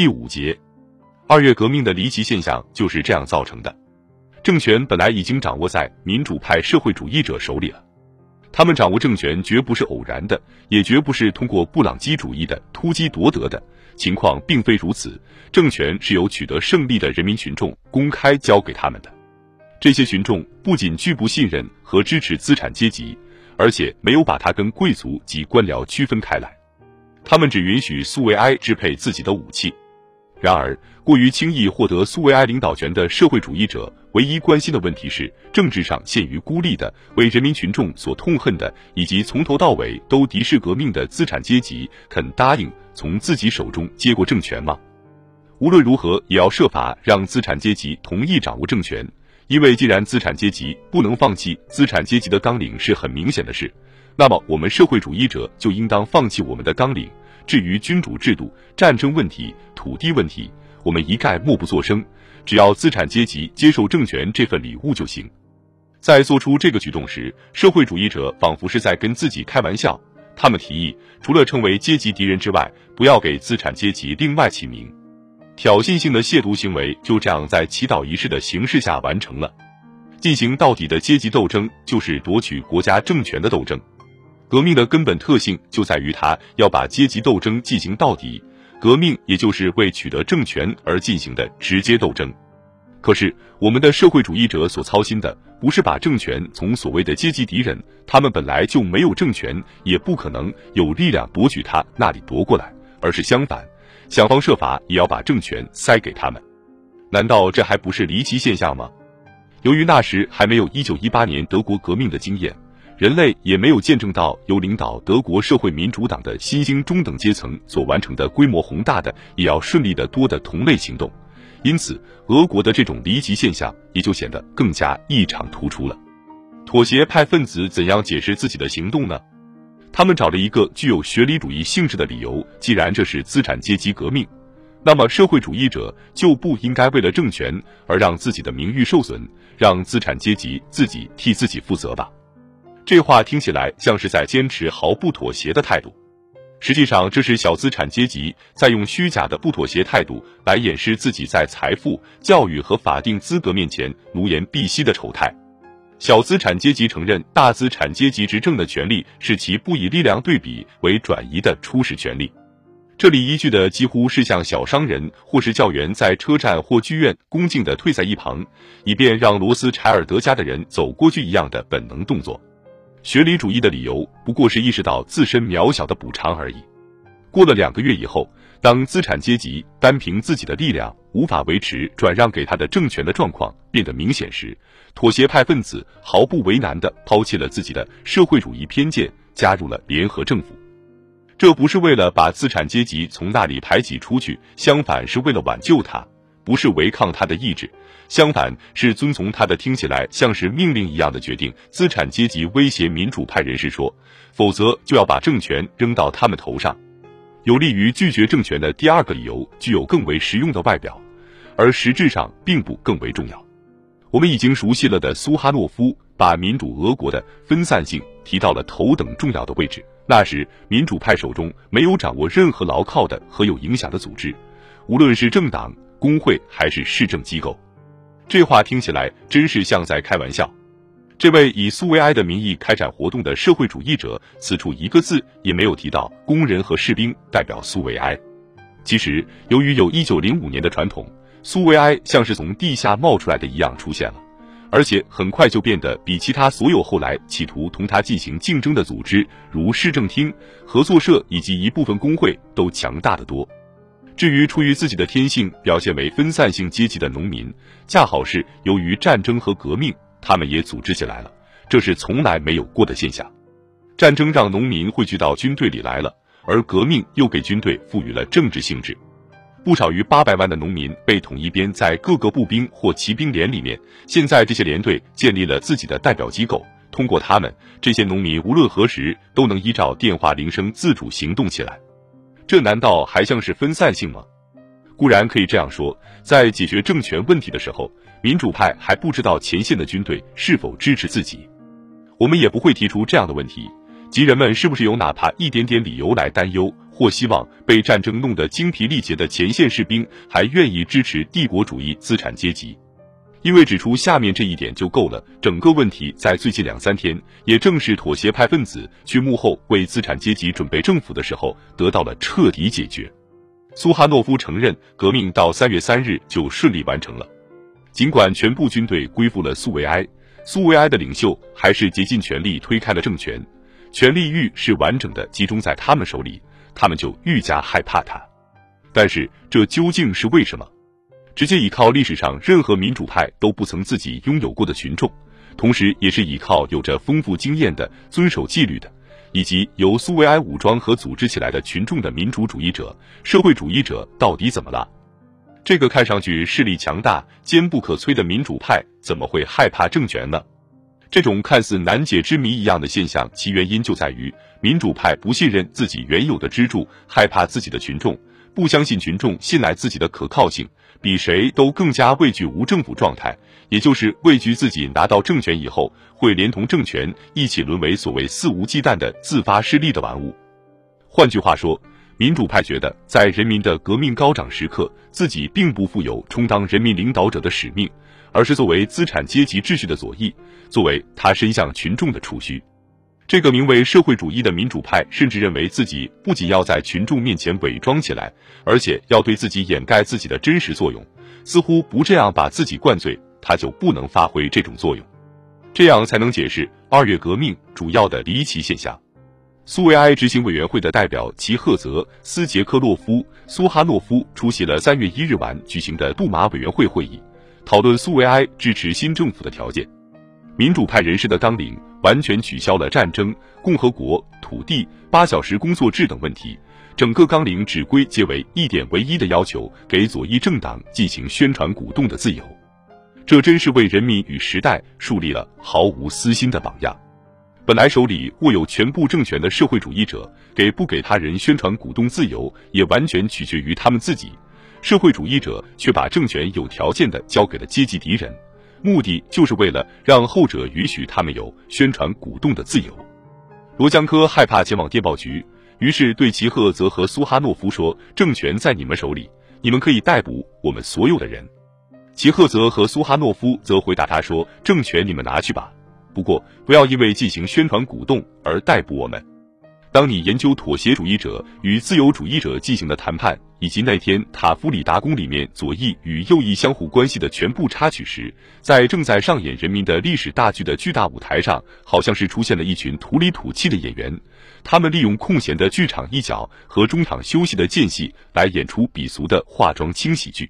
第五节，二月革命的离奇现象就是这样造成的。政权本来已经掌握在民主派社会主义者手里了，他们掌握政权绝不是偶然的，也绝不是通过布朗基主义的突击夺得的。情况并非如此，政权是由取得胜利的人民群众公开交给他们的。这些群众不仅拒不信任和支持资产阶级，而且没有把他跟贵族及官僚区分开来。他们只允许苏维埃支配自己的武器。然而，过于轻易获得苏维埃领导权的社会主义者，唯一关心的问题是政治上陷于孤立的、为人民群众所痛恨的，以及从头到尾都敌视革命的资产阶级，肯答应从自己手中接过政权吗？无论如何，也要设法让资产阶级同意掌握政权，因为既然资产阶级不能放弃资产阶级的纲领是很明显的事，那么我们社会主义者就应当放弃我们的纲领。至于君主制度、战争问题、土地问题，我们一概默不作声，只要资产阶级接受政权这份礼物就行。在做出这个举动时，社会主义者仿佛是在跟自己开玩笑。他们提议，除了成为阶级敌人之外，不要给资产阶级另外起名。挑衅性的亵渎行为就这样在祈祷仪式的形式下完成了。进行到底的阶级斗争，就是夺取国家政权的斗争。革命的根本特性就在于它要把阶级斗争进行到底，革命也就是为取得政权而进行的直接斗争。可是，我们的社会主义者所操心的不是把政权从所谓的阶级敌人，他们本来就没有政权，也不可能有力量夺取他那里夺过来，而是相反，想方设法也要把政权塞给他们。难道这还不是离奇现象吗？由于那时还没有一九一八年德国革命的经验。人类也没有见证到由领导德国社会民主党的新兴中等阶层所完成的规模宏大的、也要顺利的多的同类行动，因此俄国的这种离奇现象也就显得更加异常突出了。妥协派分子怎样解释自己的行动呢？他们找了一个具有学理主义性质的理由：既然这是资产阶级革命，那么社会主义者就不应该为了政权而让自己的名誉受损，让资产阶级自己替自己负责吧。这话听起来像是在坚持毫不妥协的态度，实际上这是小资产阶级在用虚假的不妥协态度来掩饰自己在财富、教育和法定资格面前奴颜婢膝的丑态。小资产阶级承认大资产阶级执政的权利是其不以力量对比为转移的初始权利。这里依据的几乎是像小商人或是教员在车站或剧院恭敬地退在一旁，以便让罗斯柴尔德家的人走过去一样的本能动作。学理主义的理由不过是意识到自身渺小的补偿而已。过了两个月以后，当资产阶级单凭自己的力量无法维持转让给他的政权的状况变得明显时，妥协派分子毫不为难地抛弃了自己的社会主义偏见，加入了联合政府。这不是为了把资产阶级从那里排挤出去，相反是为了挽救他。不是违抗他的意志，相反是遵从他的听起来像是命令一样的决定。资产阶级威胁民主派人士说：“否则就要把政权扔到他们头上。”有利于拒绝政权的第二个理由具有更为实用的外表，而实质上并不更为重要。我们已经熟悉了的苏哈诺夫把民主俄国的分散性提到了头等重要的位置。那时，民主派手中没有掌握任何牢靠的和有影响的组织，无论是政党。工会还是市政机构，这话听起来真是像在开玩笑。这位以苏维埃的名义开展活动的社会主义者，此处一个字也没有提到工人和士兵代表苏维埃。其实，由于有一九零五年的传统，苏维埃像是从地下冒出来的一样出现了，而且很快就变得比其他所有后来企图同他进行竞争的组织，如市政厅、合作社以及一部分工会都强大的多。至于出于自己的天性表现为分散性阶级的农民，恰好是由于战争和革命，他们也组织起来了，这是从来没有过的现象。战争让农民汇聚到军队里来了，而革命又给军队赋予了政治性质。不少于八百万的农民被统一编在各个步兵或骑兵连里面，现在这些连队建立了自己的代表机构，通过他们，这些农民无论何时都能依照电话铃声自主行动起来。这难道还像是分散性吗？固然可以这样说，在解决政权问题的时候，民主派还不知道前线的军队是否支持自己，我们也不会提出这样的问题：即人们是不是有哪怕一点点理由来担忧，或希望被战争弄得精疲力竭的前线士兵还愿意支持帝国主义资产阶级。因为指出下面这一点就够了，整个问题在最近两三天，也正是妥协派分子去幕后为资产阶级准备政府的时候，得到了彻底解决。苏哈诺夫承认，革命到三月三日就顺利完成了。尽管全部军队归附了苏维埃，苏维埃的领袖还是竭尽全力推开了政权，权力欲是完整的集中在他们手里，他们就愈加害怕他。但是这究竟是为什么？直接依靠历史上任何民主派都不曾自己拥有过的群众，同时也是依靠有着丰富经验的、遵守纪律的，以及由苏维埃武装和组织起来的群众的民主主义者、社会主义者，到底怎么了？这个看上去势力强大、坚不可摧的民主派，怎么会害怕政权呢？这种看似难解之谜一样的现象，其原因就在于民主派不信任自己原有的支柱，害怕自己的群众，不相信群众信赖自己的可靠性。比谁都更加畏惧无政府状态，也就是畏惧自己拿到政权以后会连同政权一起沦为所谓肆无忌惮的自发势力的玩物。换句话说，民主派觉得在人民的革命高涨时刻，自己并不负有充当人民领导者的使命，而是作为资产阶级秩序的左翼，作为他伸向群众的触须。这个名为社会主义的民主派，甚至认为自己不仅要在群众面前伪装起来，而且要对自己掩盖自己的真实作用。似乎不这样把自己灌醉，他就不能发挥这种作用。这样才能解释二月革命主要的离奇现象。苏维埃执行委员会的代表齐赫泽、斯杰克洛夫、苏哈诺夫出席了三月一日晚举行的杜马委员会会议，讨论苏维埃支持新政府的条件。民主派人士的纲领完全取消了战争、共和国、土地、八小时工作制等问题，整个纲领只归结为一点唯一的要求：给左翼政党进行宣传鼓动的自由。这真是为人民与时代树立了毫无私心的榜样。本来手里握有全部政权的社会主义者，给不给他人宣传鼓动自由，也完全取决于他们自己。社会主义者却把政权有条件的交给了阶级敌人。目的就是为了让后者允许他们有宣传鼓动的自由。罗江科害怕前往电报局，于是对齐赫泽和苏哈诺夫说：“政权在你们手里，你们可以逮捕我们所有的人。”齐赫泽和苏哈诺夫则回答他说：“政权你们拿去吧，不过不要因为进行宣传鼓动而逮捕我们。”当你研究妥协主义者与自由主义者进行的谈判，以及那天塔夫里达宫里面左翼与右翼相互关系的全部插曲时，在正在上演人民的历史大剧的巨大舞台上，好像是出现了一群土里土气的演员，他们利用空闲的剧场一角和中场休息的间隙来演出鄙俗的化妆轻喜剧。